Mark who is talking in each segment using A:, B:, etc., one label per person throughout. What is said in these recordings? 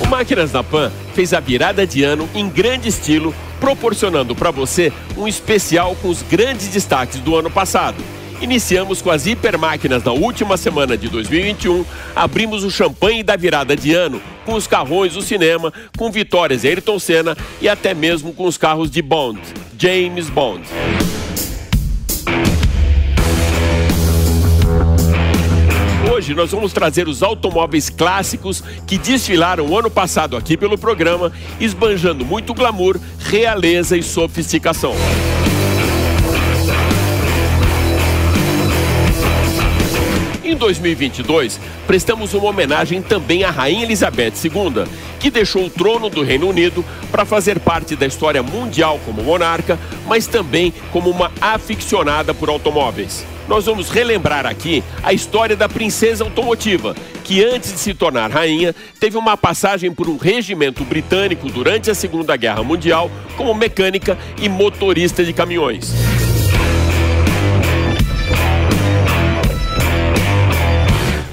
A: O Máquinas na Pan fez a virada de ano em grande estilo, proporcionando para você um especial com os grandes destaques do ano passado. Iniciamos com as hipermáquinas na última semana de 2021, abrimos o champanhe da virada de ano com os carrões do cinema, com vitórias de Ayrton Senna e até mesmo com os carros de Bond, James Bond. Hoje nós vamos trazer os automóveis clássicos que desfilaram ano passado aqui pelo programa, esbanjando muito glamour, realeza e sofisticação. Em 2022, prestamos uma homenagem também à Rainha Elizabeth II, que deixou o trono do Reino Unido para fazer parte da história mundial como monarca, mas também como uma aficionada por automóveis. Nós vamos relembrar aqui a história da princesa automotiva, que antes de se tornar rainha, teve uma passagem por um regimento britânico durante a Segunda Guerra Mundial como mecânica e motorista de caminhões.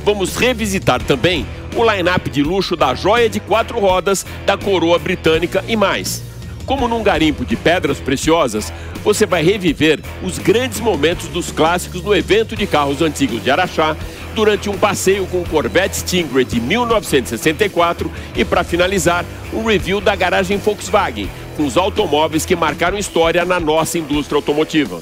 A: vamos revisitar também o line-up de luxo da joia de quatro rodas da coroa britânica e mais. Como num garimpo de pedras preciosas, você vai reviver os grandes momentos dos clássicos no evento de carros antigos de Araxá, durante um passeio com o Corvette Stingray de 1964 e, para finalizar, um review da garagem Volkswagen, com os automóveis que marcaram história na nossa indústria automotiva.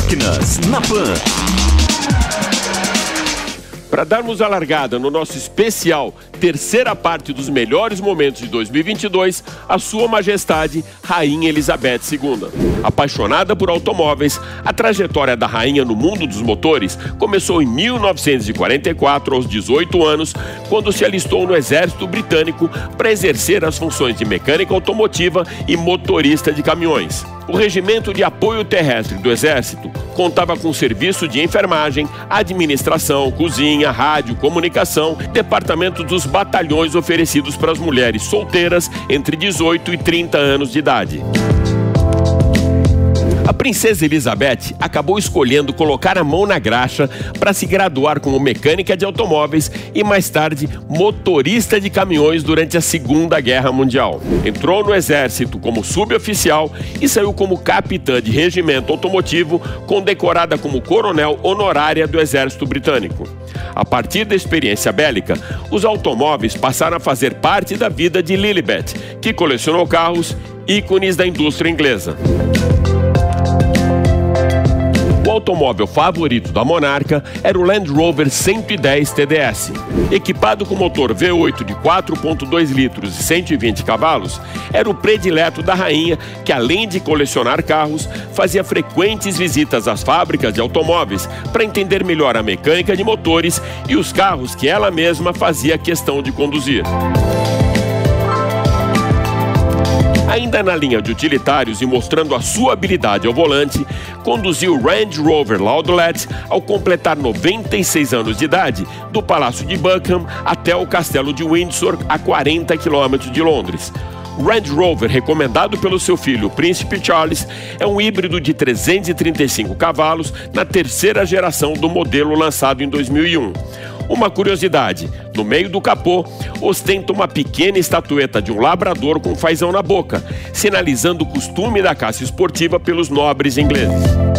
B: Máquinas na Pan.
A: Para darmos a largada no nosso especial terceira parte dos melhores momentos de 2022, a Sua Majestade Rainha Elizabeth II. Apaixonada por automóveis, a trajetória da rainha no mundo dos motores começou em 1944, aos 18 anos, quando se alistou no exército britânico para exercer as funções de mecânica automotiva e motorista de caminhões. O Regimento de Apoio Terrestre do Exército contava com serviço de enfermagem, administração, cozinha, rádio, comunicação, departamento dos batalhões oferecidos para as mulheres solteiras entre 18 e 30 anos de idade. A princesa Elizabeth acabou escolhendo colocar a mão na graxa para se graduar como mecânica de automóveis e mais tarde motorista de caminhões durante a Segunda Guerra Mundial. Entrou no exército como suboficial e saiu como capitã de regimento automotivo, condecorada como coronel honorária do exército britânico. A partir da experiência bélica, os automóveis passaram a fazer parte da vida de Lilibet, que colecionou carros ícones da indústria inglesa. O automóvel favorito da monarca era o Land Rover 110 TDS. Equipado com motor V8 de 4.2 litros e 120 cavalos, era o predileto da rainha, que além de colecionar carros, fazia frequentes visitas às fábricas de automóveis para entender melhor a mecânica de motores e os carros que ela mesma fazia questão de conduzir. Ainda na linha de utilitários e mostrando a sua habilidade ao volante, conduziu o Range Rover Laudlet ao completar 96 anos de idade, do Palácio de Buckingham até o Castelo de Windsor, a 40 quilômetros de Londres. O Range Rover, recomendado pelo seu filho, o Príncipe Charles, é um híbrido de 335 cavalos na terceira geração do modelo lançado em 2001. Uma curiosidade: no meio do capô ostenta uma pequena estatueta de um labrador com fazão na boca, sinalizando o costume da caça esportiva pelos nobres ingleses.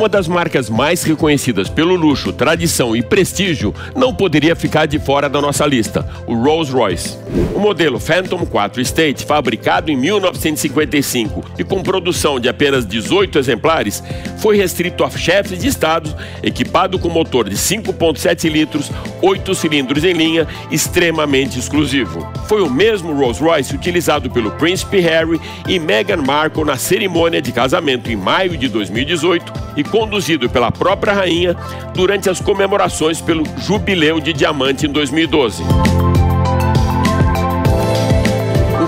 A: Uma das marcas mais reconhecidas pelo luxo, tradição e prestígio não poderia ficar de fora da nossa lista, o Rolls-Royce. O modelo Phantom 4 State, fabricado em 1955 e com produção de apenas 18 exemplares, foi restrito a chefes de estado, equipado com motor de 5.7 litros, 8 cilindros em linha, extremamente exclusivo. Foi o mesmo Rolls-Royce utilizado pelo Príncipe Harry e Meghan Markle na cerimônia de casamento em maio de 2018 e conduzido pela própria rainha durante as comemorações pelo Jubileu de Diamante em 2012.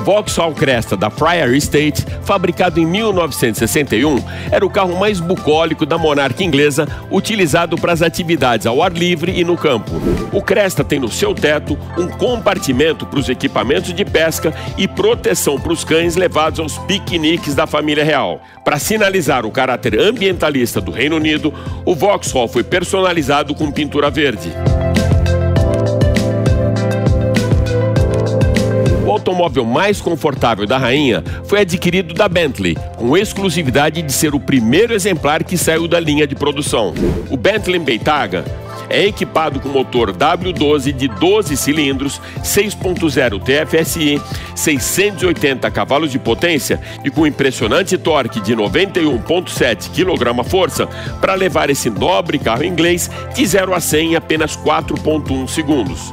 A: Vauxhall Cresta da Friar Estate, fabricado em 1961, era o carro mais bucólico da monarca inglesa, utilizado para as atividades ao ar livre e no campo. O Cresta tem no seu teto um compartimento para os equipamentos de pesca e proteção para os cães levados aos piqueniques da família real. Para sinalizar o caráter ambientalista do Reino Unido, o Vauxhall foi personalizado com pintura verde. Automóvel mais confortável da rainha foi adquirido da Bentley, com exclusividade de ser o primeiro exemplar que saiu da linha de produção. O Bentley Bentayga é equipado com motor W12 de 12 cilindros, 6.0 TFSI, 680 cavalos de potência e com impressionante torque de 91.7 kgf para levar esse nobre carro inglês de 0 a 100 em apenas 4.1 segundos.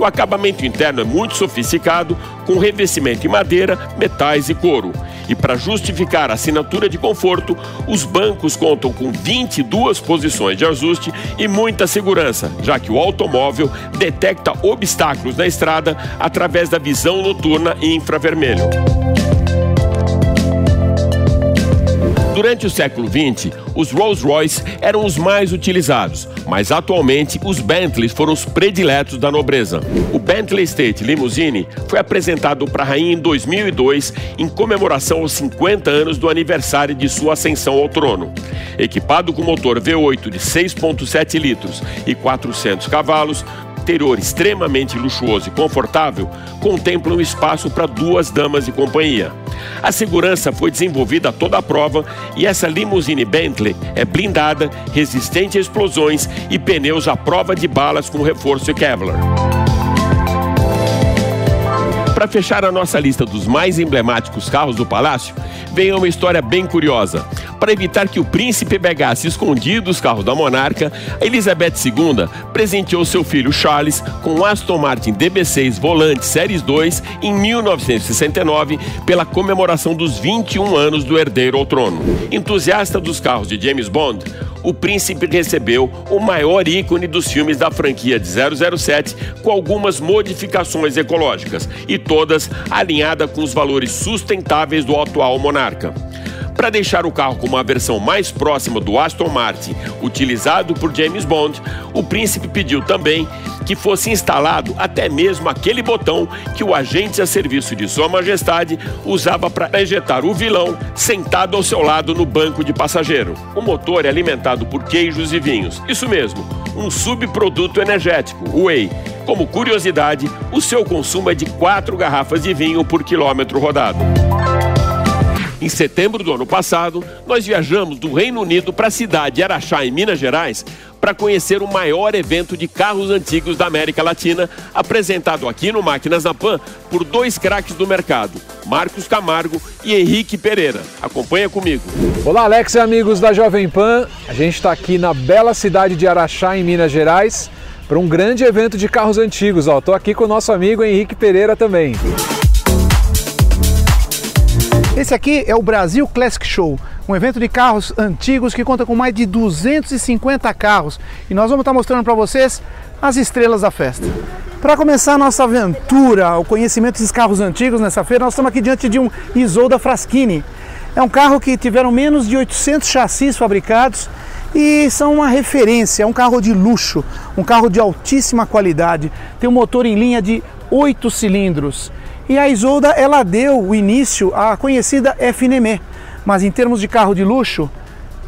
A: O acabamento interno é muito sofisticado, com revestimento em madeira, metais e couro. E para justificar a assinatura de conforto, os bancos contam com 22 posições de ajuste e muita segurança, já que o automóvel detecta obstáculos na estrada através da visão noturna e infravermelho. Durante o século XX, os Rolls-Royce eram os mais utilizados, mas atualmente os Bentleys foram os prediletos da nobreza. O Bentley State Limousine foi apresentado para a rainha em 2002 em comemoração aos 50 anos do aniversário de sua ascensão ao trono. Equipado com motor V8 de 6.7 litros e 400 cavalos, interior extremamente luxuoso e confortável contempla um espaço para duas damas de companhia. A segurança foi desenvolvida a toda a prova e essa limusine Bentley é blindada, resistente a explosões e pneus à prova de balas com reforço Kevlar. Para fechar a nossa lista dos mais emblemáticos carros do palácio, vem uma história bem curiosa. Para evitar que o príncipe pegasse escondido os carros da monarca, Elizabeth II presenteou seu filho Charles com um Aston Martin DB6 Volante Series 2 em 1969 pela comemoração dos 21 anos do herdeiro ao trono. Entusiasta dos carros de James Bond, o príncipe recebeu o maior ícone dos filmes da franquia de 007 com algumas modificações ecológicas e todas alinhadas com os valores sustentáveis do atual monarca. Para deixar o carro com uma versão mais próxima do Aston Martin utilizado por James Bond, o príncipe pediu também que fosse instalado até mesmo aquele botão que o agente a serviço de Sua Majestade usava para ejetar o vilão sentado ao seu lado no banco de passageiro. O motor é alimentado por queijos e vinhos. Isso mesmo, um subproduto energético, o whey. Como curiosidade, o seu consumo é de 4 garrafas de vinho por quilômetro rodado. Em setembro do ano passado, nós viajamos do Reino Unido para a cidade de Araxá, em Minas Gerais, para conhecer o maior evento de carros antigos da América Latina, apresentado aqui no Máquinas na Pan por dois craques do mercado, Marcos Camargo e Henrique Pereira. Acompanha comigo.
C: Olá, Alex e amigos da Jovem Pan. A gente está aqui na bela cidade de Araxá, em Minas Gerais, para um grande evento de carros antigos. Estou aqui com o nosso amigo Henrique Pereira também.
D: Esse aqui é o Brasil Classic Show, um evento de carros antigos que conta com mais de 250 carros e nós vamos estar mostrando para vocês as estrelas da festa. Para começar a nossa aventura, o conhecimento desses carros antigos nessa feira, nós estamos aqui diante de um Isolda Fraschini. É um carro que tiveram menos de 800 chassis fabricados e são uma referência, é um carro de luxo, um carro de altíssima qualidade, tem um motor em linha de 8 cilindros e a Isolda ela deu o início à conhecida FNME, mas em termos de carro de luxo,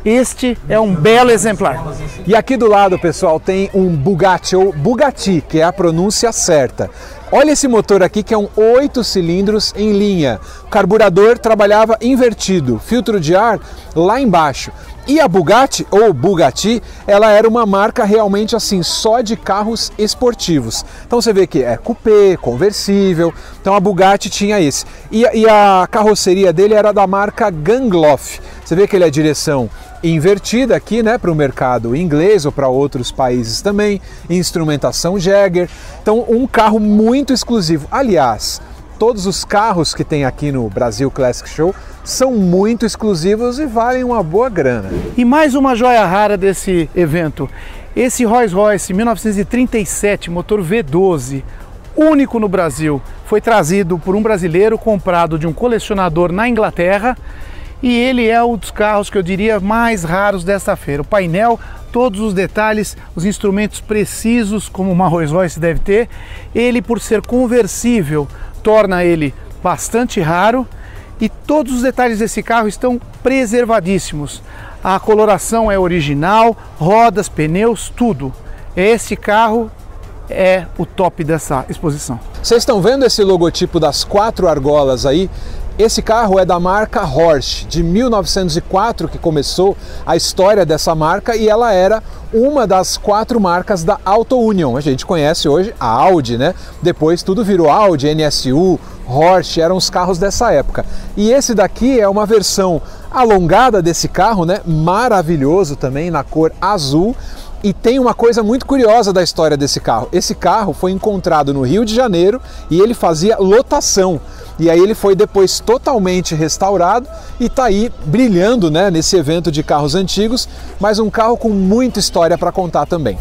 D: Este é um belo exemplar.
C: E aqui do lado, pessoal, tem um Bugatti ou Bugatti, que é a pronúncia certa. Olha esse motor aqui que é um 8 cilindros em linha. O carburador trabalhava invertido, filtro de ar lá embaixo. E a Bugatti, ou Bugatti, ela era uma marca realmente assim, só de carros esportivos. Então você vê que é coupé, conversível, então a Bugatti tinha esse. E, e a carroceria dele era da marca Gangloff. Você vê que ele é direção invertida aqui, né, para o mercado inglês ou para outros países também, instrumentação Jagger. Então um carro muito exclusivo. Aliás, todos os carros que tem aqui no Brasil Classic Show são muito exclusivos e valem uma boa grana.
D: E mais uma joia rara desse evento. Esse Rolls Royce 1937, motor V12, único no Brasil, foi trazido por um brasileiro comprado de um colecionador na Inglaterra e ele é um dos carros que eu diria mais raros desta feira. O painel, todos os detalhes, os instrumentos precisos, como uma Rolls Royce deve ter. Ele, por ser conversível, torna ele bastante raro e todos os detalhes desse carro estão preservadíssimos. A coloração é original, rodas, pneus, tudo. Esse carro é o top dessa exposição.
C: Vocês estão vendo esse logotipo das quatro argolas aí? Esse carro é da marca Horsch, de 1904 que começou a história dessa marca e ela era uma das quatro marcas da Auto Union. A gente conhece hoje a Audi, né? Depois tudo virou Audi, NSU, Horsch, eram os carros dessa época. E esse daqui é uma versão alongada desse carro, né? Maravilhoso também na cor azul. E tem uma coisa muito curiosa da história desse carro. Esse carro foi encontrado no Rio de Janeiro e ele fazia lotação. E aí ele foi depois totalmente restaurado e está aí brilhando né, nesse evento de carros antigos, mas um carro com muita história para contar também.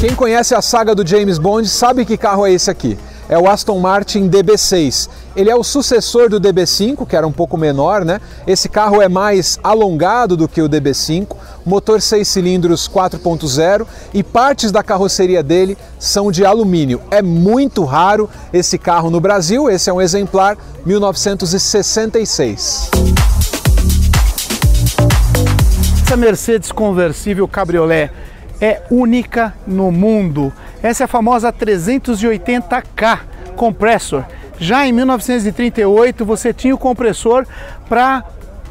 C: Quem conhece a saga do James Bond sabe que carro é esse aqui é o Aston Martin DB6. Ele é o sucessor do DB5, que era um pouco menor, né? Esse carro é mais alongado do que o DB5, motor 6 cilindros 4.0 e partes da carroceria dele são de alumínio. É muito raro esse carro no Brasil, esse é um exemplar 1966.
D: Essa Mercedes conversível cabriolé é única no mundo. Essa é a famosa 380K compressor. Já em 1938 você tinha o compressor para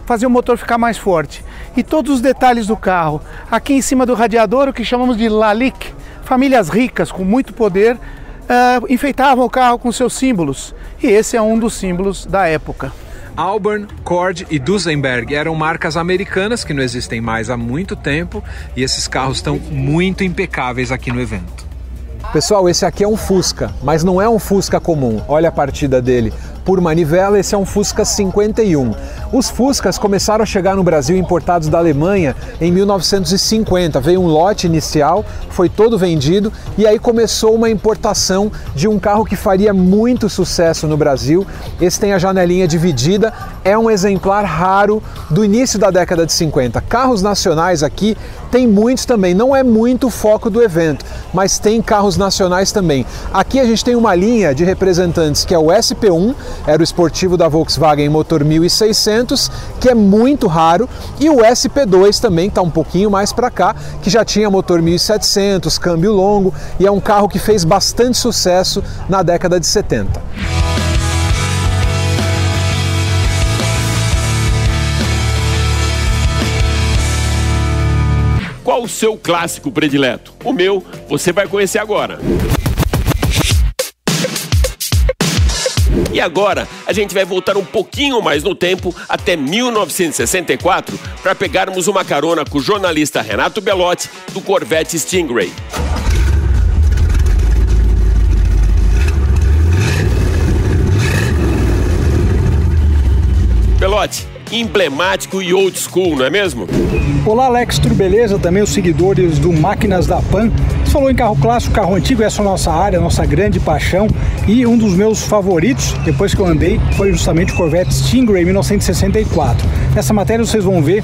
D: fazer o motor ficar mais forte. E todos os detalhes do carro. Aqui em cima do radiador, o que chamamos de lalique, famílias ricas com muito poder uh, enfeitavam o carro com seus símbolos. E esse é um dos símbolos da época.
C: Auburn, Cord e Duesenberg eram marcas americanas que não existem mais há muito tempo e esses carros estão muito impecáveis aqui no evento. Pessoal, esse aqui é um Fusca, mas não é um Fusca comum. Olha a partida dele por manivela, esse é um Fusca 51. Os Fuscas começaram a chegar no Brasil importados da Alemanha em 1950. Veio um lote inicial, foi todo vendido e aí começou uma importação de um carro que faria muito sucesso no Brasil. Esse tem a janelinha dividida, é um exemplar raro do início da década de 50. Carros nacionais aqui tem muitos também, não é muito o foco do evento, mas tem carros nacionais também. Aqui a gente tem uma linha de representantes que é o SP1, era o esportivo da Volkswagen motor 1600, que é muito raro, e o SP2 também está um pouquinho mais para cá, que já tinha motor 1700, câmbio longo, e é um carro que fez bastante sucesso na década de 70.
A: Qual o seu clássico predileto? O meu você vai conhecer agora. E agora a gente vai voltar um pouquinho mais no tempo até 1964 para pegarmos uma carona com o jornalista Renato Belotti do Corvette Stingray. Belotti, emblemático e old school, não é mesmo?
E: Olá Alex, tudo beleza? Também os seguidores do Máquinas da Pan. Você falou em carro clássico, carro antigo, essa é a nossa área, nossa grande paixão. E um dos meus favoritos, depois que eu andei, foi justamente o Corvette Stingray 1964. Nessa matéria vocês vão ver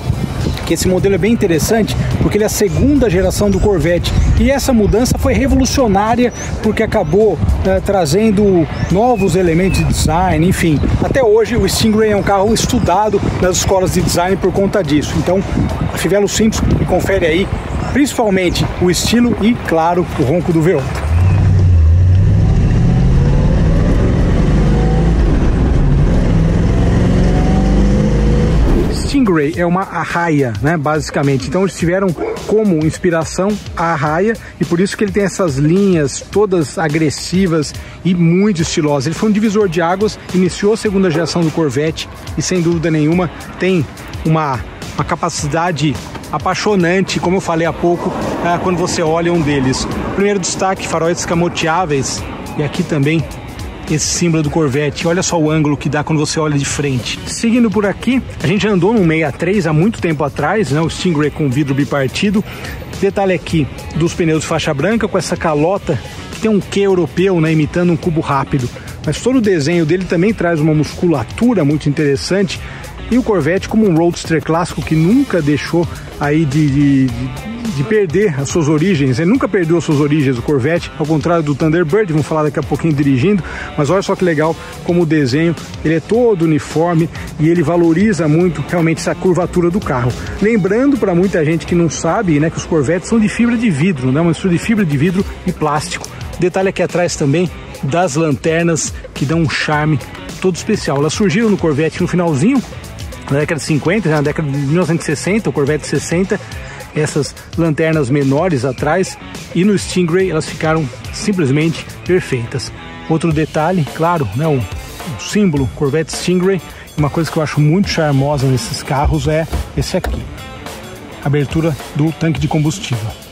E: que esse modelo é bem interessante porque ele é a segunda geração do Corvette e essa mudança foi revolucionária porque acabou é, trazendo novos elementos de design, enfim. Até hoje o Stingray é um carro estudado nas escolas de design por conta disso. Então, Fivelo Simples confere aí principalmente o estilo e, claro, o ronco do V8. Stingray é uma arraia, né, basicamente. Então eles tiveram como inspiração a arraia e por isso que ele tem essas linhas todas agressivas e muito estilosas. Ele foi um divisor de águas, iniciou a segunda geração do Corvette e sem dúvida nenhuma tem uma, uma capacidade apaixonante, como eu falei há pouco, é, quando você olha um deles. Primeiro destaque, faróis escamoteáveis e aqui também esse símbolo do Corvette. Olha só o ângulo que dá quando você olha de frente. Seguindo por aqui, a gente andou no 63 há muito tempo atrás, né? O Stingray com vidro bipartido. Detalhe aqui dos pneus de faixa branca com essa calota que tem um Q europeu, né? Imitando um cubo rápido. Mas todo o desenho dele também traz uma musculatura muito interessante. E o Corvette como um roadster clássico que nunca deixou aí de, de, de, perder as suas origens. Ele nunca perdeu as suas origens, o Corvette, ao contrário do Thunderbird, vamos falar daqui a pouquinho dirigindo, mas olha só que legal como o desenho, ele é todo uniforme e ele valoriza muito realmente essa curvatura do carro. Lembrando para muita gente que não sabe, né, que os Corvettes são de fibra de vidro, né, uma mistura de fibra de vidro e plástico. Detalhe aqui atrás também das lanternas que dão um charme todo especial. Elas surgiram no Corvette no finalzinho na década de 50, na década de 1960, o Corvette 60, essas lanternas menores atrás e no Stingray elas ficaram simplesmente perfeitas. Outro detalhe, claro, né, o, o símbolo Corvette Stingray, uma coisa que eu acho muito charmosa nesses carros é esse aqui, abertura do tanque de combustível.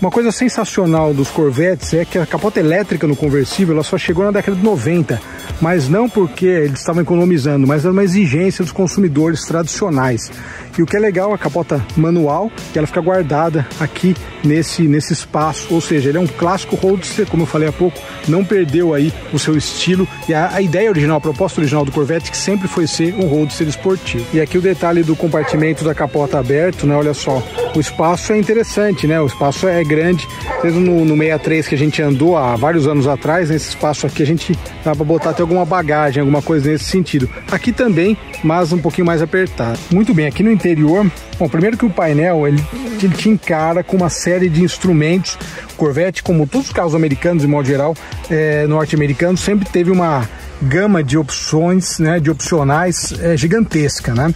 E: Uma coisa sensacional dos Corvettes é que a capota elétrica no conversível ela só chegou na década de 90 mas não porque eles estavam economizando, mas era uma exigência dos consumidores tradicionais. E o que é legal, a capota manual, e ela fica guardada aqui nesse, nesse espaço, ou seja, ele é um clássico roadster, como eu falei há pouco, não perdeu aí o seu estilo e a, a ideia original, a proposta original do Corvette que sempre foi ser um roadster esportivo. E aqui o detalhe do compartimento da capota aberto, né? Olha só, o espaço é interessante, né? O espaço é grande. Mesmo no, no 63 que a gente andou há vários anos atrás, nesse espaço aqui a gente dá para botar até alguma bagagem, alguma coisa nesse sentido. Aqui também, mas um pouquinho mais apertado. Muito bem, aqui no interior, bom, primeiro que o painel ele, ele te encara com uma série de instrumentos. Corvette, como todos os carros americanos, de modo geral, é, norte-americanos, sempre teve uma gama de opções, né, de opcionais é, gigantesca, né?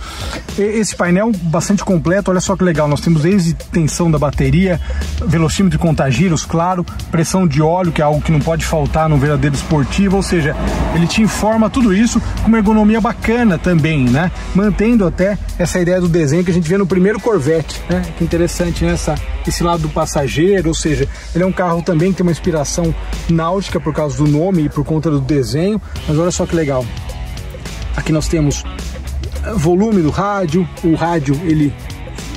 E: Esse painel bastante completo, olha só que legal, nós temos desde tensão da bateria, velocímetro e contagiros, claro, pressão de óleo, que é algo que não pode faltar no verdadeiro esportivo, ou seja, ele te informa tudo isso com uma ergonomia bacana também, né? Mantendo até essa ideia do desenho que a gente vê no primeiro Corvette, né? Que interessante né? Esse lado do passageiro, ou seja, ele é um carro também que tem uma inspiração náutica por causa do nome e por conta do desenho, mas olha só que legal. Aqui nós temos eh, volume do rádio, o rádio ele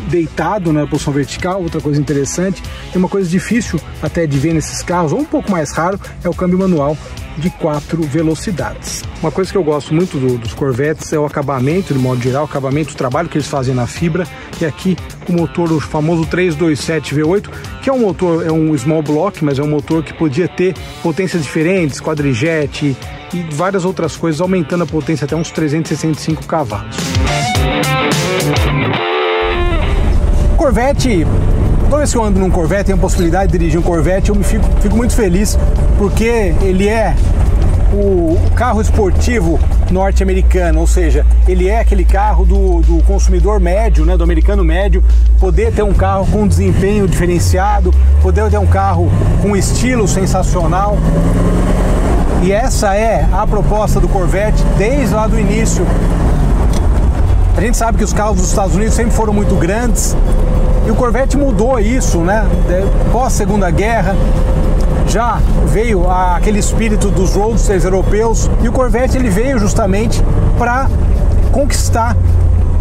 E: deitado né, na posição vertical, outra coisa interessante. Tem uma coisa difícil até de ver nesses carros, ou um pouco mais raro, é o câmbio manual de quatro velocidades. Uma coisa que eu gosto muito do, dos Corvettes é o acabamento, de modo geral, o acabamento, o trabalho que eles fazem na fibra. E aqui o motor, o famoso 327 V8, que é um motor, é um small block, mas é um motor que podia ter potências diferentes, quadrijet e várias outras coisas, aumentando a potência até uns 365 cavalos. Corvette toda vez que eu ando num Corvette, tenho a possibilidade de dirigir um Corvette, eu me fico, fico muito feliz porque ele é o carro esportivo norte-americano, ou seja, ele é aquele carro do, do, consumidor médio, né, do americano médio, poder ter um carro com desempenho diferenciado, poder ter um carro com estilo sensacional. E essa é a proposta do Corvette desde lá do início. A gente sabe que os carros dos Estados Unidos sempre foram muito grandes, e o Corvette mudou isso, né? Pós Segunda Guerra, já veio aquele espírito dos roadsters europeus e o Corvette ele veio justamente para conquistar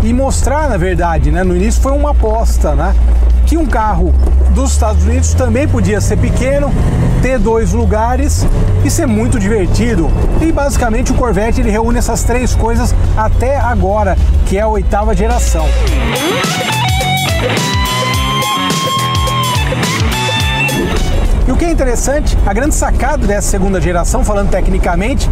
E: e mostrar, na verdade, né? No início foi uma aposta, né? que um carro dos Estados Unidos também podia ser pequeno, ter dois lugares e ser muito divertido. E basicamente o Corvette ele reúne essas três coisas até agora, que é a oitava geração. Que é interessante, a grande sacada dessa segunda geração, falando tecnicamente,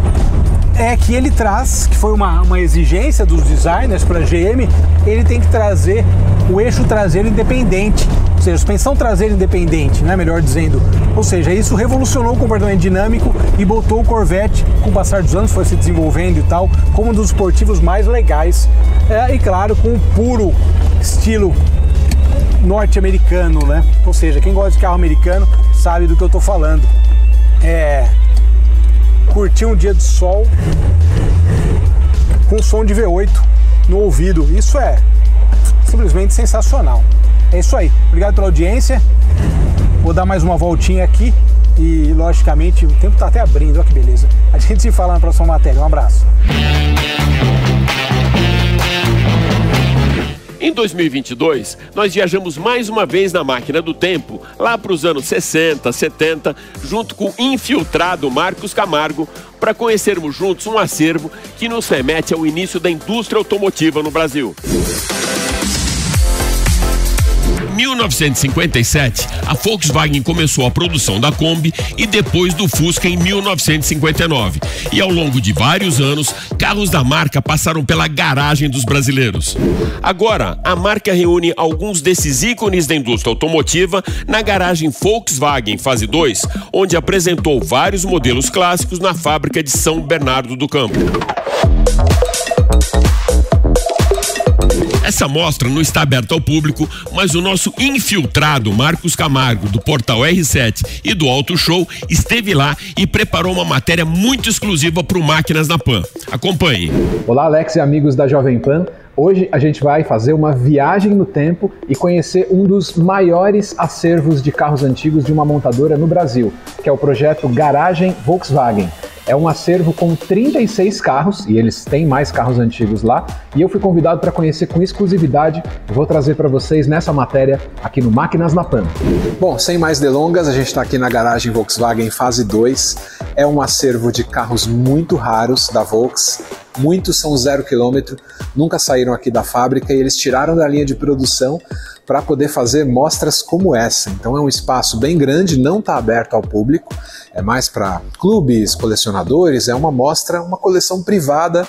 E: é que ele traz, que foi uma, uma exigência dos designers para a GM, ele tem que trazer o eixo traseiro independente, ou seja, suspensão traseira independente, né, melhor dizendo. Ou seja, isso revolucionou o comportamento dinâmico e botou o Corvette, com o passar dos anos, foi se desenvolvendo e tal, como um dos esportivos mais legais. É, e claro, com o puro estilo norte-americano, né? Ou seja, quem gosta de carro americano sabe do que eu tô falando. É curtir um dia de sol com som de V8 no ouvido. Isso é simplesmente sensacional. É isso aí. Obrigado pela audiência. Vou dar mais uma voltinha aqui e, logicamente, o tempo está até abrindo. Olha que beleza. A gente se fala na próxima matéria. Um abraço.
A: Em 2022, nós viajamos mais uma vez na máquina do tempo, lá para os anos 60, 70, junto com o infiltrado Marcos Camargo, para conhecermos juntos um acervo que nos remete ao início da indústria automotiva no Brasil. 1957, a Volkswagen começou a produção da Kombi e depois do Fusca em 1959. E ao longo de vários anos, carros da marca passaram pela garagem dos brasileiros. Agora, a marca reúne alguns desses ícones da indústria automotiva na garagem Volkswagen Fase 2, onde apresentou vários modelos clássicos na fábrica de São Bernardo do Campo. Essa mostra não está aberta ao público, mas o nosso infiltrado Marcos Camargo, do portal R7 e do Auto Show, esteve lá e preparou uma matéria muito exclusiva para o Máquinas na Pan. Acompanhe.
C: Olá, Alex e amigos da Jovem Pan. Hoje a gente vai fazer uma viagem no tempo e conhecer um dos maiores acervos de carros antigos de uma montadora no Brasil, que é o projeto Garagem Volkswagen. É um acervo com 36 carros e eles têm mais carros antigos lá. E eu fui convidado para conhecer com exclusividade. Vou trazer para vocês nessa matéria aqui no Máquinas na Pan. Bom, sem mais delongas, a gente está aqui na garagem Volkswagen fase 2. É um acervo de carros muito raros da Volks. Muitos são zero quilômetro, nunca saíram aqui da fábrica e eles tiraram da linha de produção para poder fazer mostras como essa. Então é um espaço bem grande, não está aberto ao público, é mais para clubes, colecionadores, é uma mostra, uma coleção privada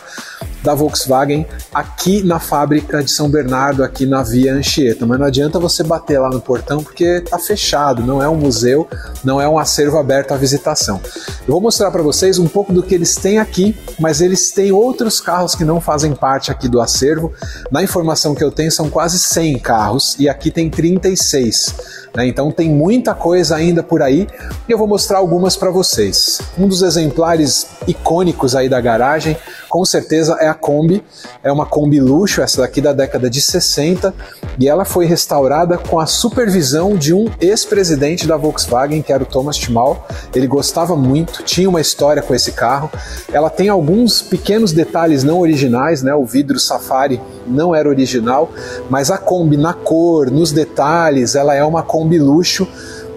C: da Volkswagen aqui na fábrica de São Bernardo, aqui na Via Anchieta. Mas não adianta você bater lá no portão porque está fechado, não é um museu, não é um acervo aberto à visitação. Eu vou mostrar para vocês um pouco do que eles têm aqui, mas eles têm outros carros que não fazem parte aqui do acervo. Na informação que eu tenho, são quase 100 carros e aqui tem 36. Né? Então tem muita coisa ainda por aí e eu vou mostrar algumas para vocês. Um dos exemplares icônicos aí da garagem, com certeza é a Kombi. É uma Kombi luxo, essa daqui da década de 60, e ela foi restaurada com a supervisão de um ex-presidente da Volkswagen, que era o Thomas Timal. Ele gostava muito, tinha uma história com esse carro. Ela tem alguns pequenos detalhes não originais, né? O vidro Safari não era original, mas a Kombi na cor, nos detalhes, ela é uma Kombi luxo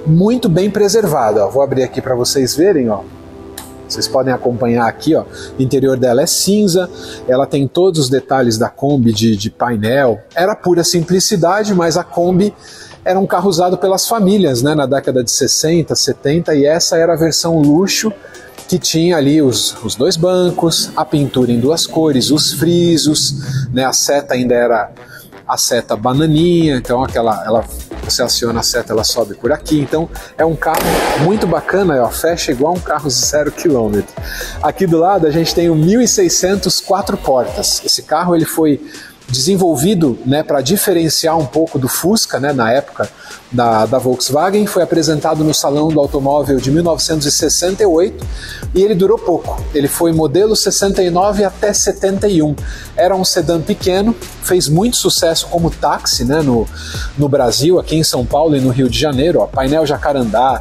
C: muito bem preservada. Vou abrir aqui para vocês verem, ó. Vocês podem acompanhar aqui, ó. O interior dela é cinza, ela tem todos os detalhes da Kombi de, de painel. Era pura simplicidade, mas a Kombi era um carro usado pelas famílias, né, na década de 60, 70, e essa era a versão luxo que tinha ali os, os dois bancos, a pintura em duas cores, os frisos, né, a seta ainda era a seta bananinha, então aquela ela você aciona a seta, ela sobe por aqui. Então é um carro muito bacana, ó, fecha igual um carro zero quilômetro. Aqui do lado a gente tem o 1600 quatro portas. Esse carro ele foi desenvolvido né, para diferenciar um pouco do Fusca né, na época da, da Volkswagen, foi apresentado no Salão do Automóvel de 1968 e ele durou pouco. Ele foi modelo 69 até 71. Era um sedã pequeno, fez muito sucesso como táxi né, no, no Brasil, aqui em São Paulo e no Rio de Janeiro. Ó, painel jacarandá,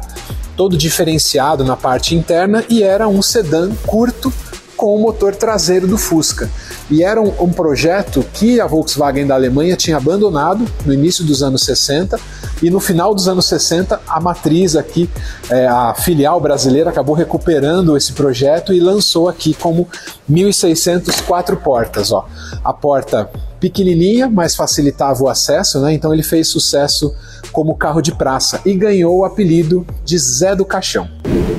C: todo diferenciado na parte interna e era um sedã curto com o motor traseiro do Fusca. E era um, um, projeto que a Volkswagen da Alemanha tinha abandonado no início dos anos 60 e no final dos anos 60 a matriz aqui, é, a filial brasileira acabou recuperando esse projeto e lançou aqui como 1600 quatro portas. Ó. A porta pequenininha, mas facilitava o acesso, né? então ele fez sucesso como carro de praça e ganhou o apelido de Zé do Caixão.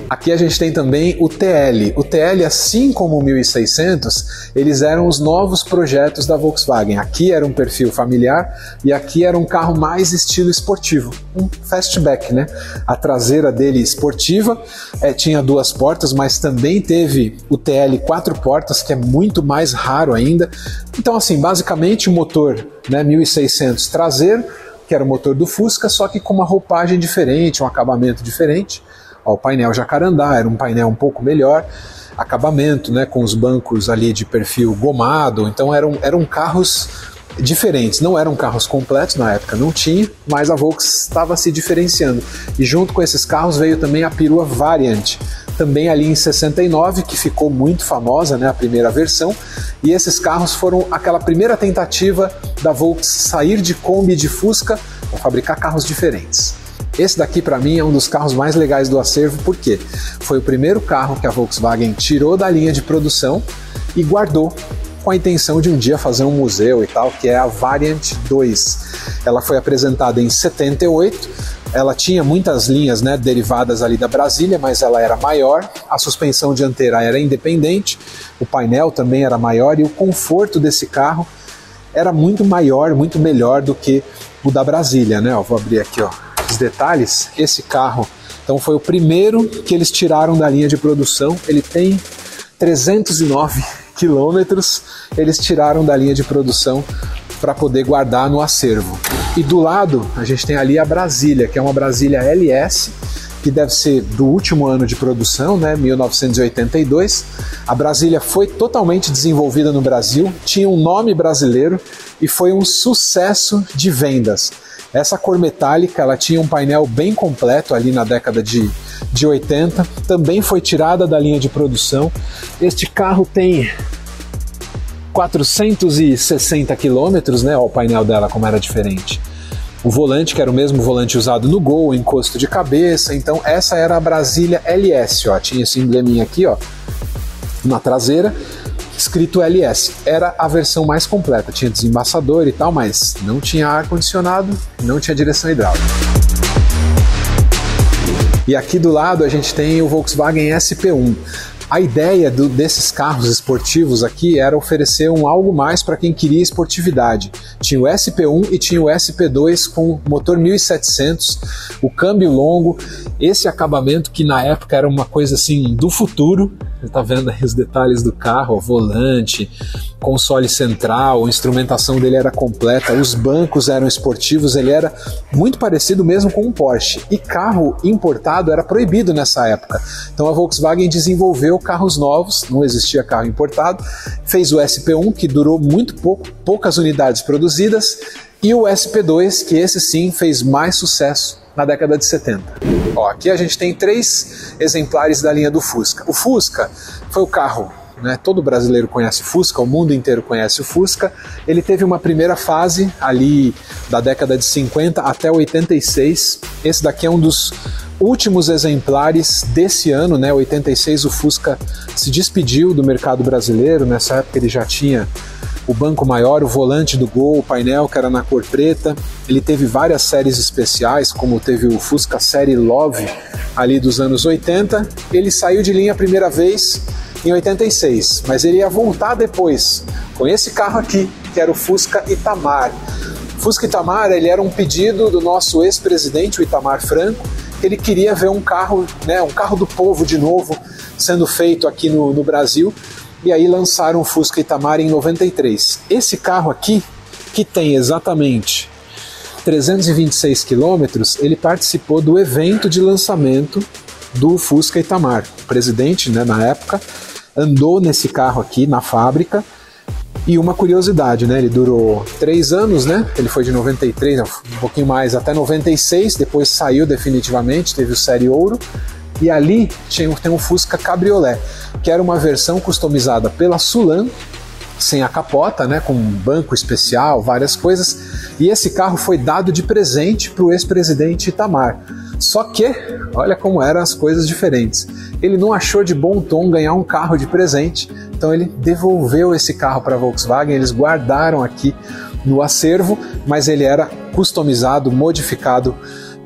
C: Aqui a gente tem também o TL. O TL, assim como o 1600, eles eram os novos projetos da Volkswagen. Aqui era um perfil familiar e aqui era um carro mais estilo esportivo, um fastback, né? A traseira dele esportiva é, tinha duas portas, mas também teve o TL quatro portas, que é muito mais raro ainda. Então, assim, basicamente o motor né, 1600 traseiro, que era o motor do Fusca, só que com uma roupagem diferente, um acabamento diferente. Ó, o painel jacarandá era um painel um pouco melhor, acabamento, né, com os bancos ali de perfil gomado. Então eram, eram carros diferentes. Não eram carros completos na época, não tinha, mas a Volks estava se diferenciando. E junto com esses carros veio também a perua Variant, também ali em 69, que ficou muito famosa, né, a primeira versão. E esses carros foram aquela primeira tentativa da Volks sair de Kombi de Fusca para fabricar carros diferentes. Esse daqui para mim é um dos carros mais legais do acervo. Porque foi o primeiro carro que a Volkswagen tirou da linha de produção e guardou com a intenção de um dia fazer um museu e tal, que é a Variant 2. Ela foi apresentada em 78, ela tinha muitas linhas né, derivadas ali da Brasília, mas ela era maior, a suspensão dianteira era independente, o painel também era maior e o conforto desse carro era muito maior, muito melhor do que o da Brasília, né? Vou abrir aqui, ó os detalhes, esse carro então foi o primeiro que eles tiraram da linha de produção. Ele tem 309 quilômetros, eles tiraram da linha de produção para poder guardar no acervo. E do lado a gente tem ali a Brasília, que é uma Brasília LS, que deve ser do último ano de produção, né, 1982. A Brasília foi totalmente desenvolvida no Brasil, tinha um nome brasileiro e foi um sucesso de vendas. Essa cor metálica ela tinha um painel bem completo ali na década de, de 80, também foi tirada da linha de produção. Este carro tem 460 quilômetros, né? O painel dela como era diferente. O volante, que era o mesmo volante usado no Gol, encosto de cabeça. Então, essa era a Brasília LS, ó. Tinha esse embleminha aqui, ó, na traseira escrito LS. Era a versão mais completa, tinha desembaçador e tal, mas não tinha ar-condicionado, não tinha direção hidráulica. E aqui do lado a gente tem o Volkswagen SP1. A ideia do, desses carros esportivos aqui era oferecer um algo mais para quem queria esportividade. Tinha o SP1 e tinha o SP2 com motor 1700, o câmbio longo, esse acabamento que na época era uma coisa assim do futuro. Você tá vendo aí os detalhes do carro, o volante, console central, a instrumentação dele era completa, os bancos eram esportivos, ele era muito parecido mesmo com um Porsche. E carro importado era proibido nessa época. Então a Volkswagen desenvolveu carros novos, não existia carro importado, fez o SP1 que durou muito pouco, poucas unidades produzidas, e o SP2 que esse sim fez mais sucesso na década de 70. Ó, aqui a gente tem três exemplares da linha do Fusca. O Fusca foi o carro né? Todo brasileiro conhece o Fusca, o mundo inteiro conhece o Fusca. Ele teve uma primeira fase ali da década de 50 até 86. Esse daqui é um dos últimos exemplares desse ano, né? 86 o Fusca se despediu do mercado brasileiro. Nessa época ele já tinha o banco maior, o volante do Gol, o painel que era na cor preta. Ele teve várias séries especiais, como teve o Fusca Série Love ali dos anos 80. Ele saiu de linha a primeira vez em 86, mas ele ia voltar depois com esse carro aqui, que era o Fusca Itamar. Fusca Itamar ele era um pedido do nosso ex-presidente, o Itamar Franco, que ele queria ver um carro, né, um carro do povo de novo sendo feito aqui no, no Brasil, e aí lançaram o Fusca Itamar em 93. Esse carro aqui, que tem exatamente 326 quilômetros, ele participou do evento de lançamento do Fusca Itamar. O presidente, né, na época, andou nesse carro aqui na fábrica. E uma curiosidade, né? Ele durou três anos, né? Ele foi de 93, um pouquinho mais, até 96. Depois saiu definitivamente, teve o Série Ouro. E ali tinha, tem um Fusca Cabriolet, que era uma versão customizada pela Sulan, sem a capota, né, com um banco especial, várias coisas. E esse carro foi dado de presente para o ex-presidente Itamar. Só que, olha como eram as coisas diferentes. Ele não achou de bom tom ganhar um carro de presente, então ele devolveu esse carro para a Volkswagen, eles guardaram aqui no acervo, mas ele era customizado, modificado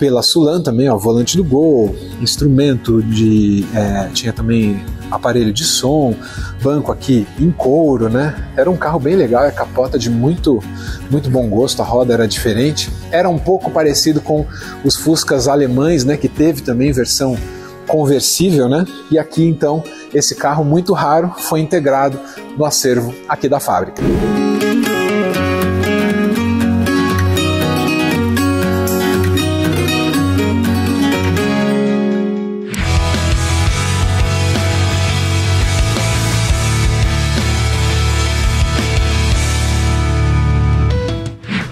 C: pela Sulan também, ó, volante do Gol, instrumento de. É, tinha também aparelho de som, banco aqui em couro, né? Era um carro bem legal, é capota de muito, muito bom gosto, a roda era diferente. Era um pouco parecido com os Fuscas alemães, né? Que teve também versão conversível, né? E aqui então esse carro muito raro foi integrado no acervo aqui da fábrica.